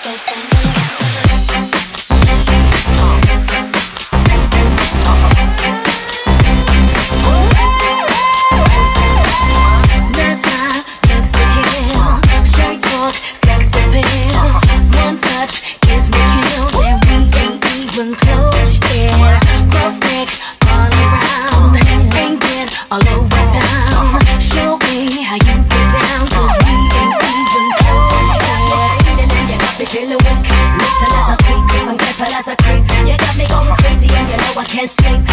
so so so so can't sleep.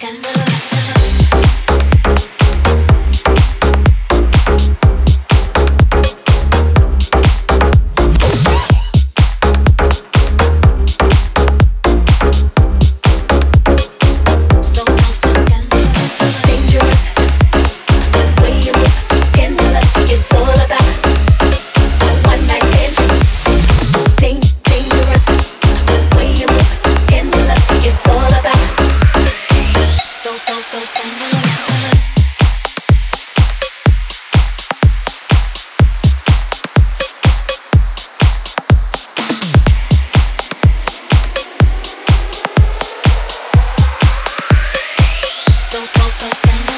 Cause so so so so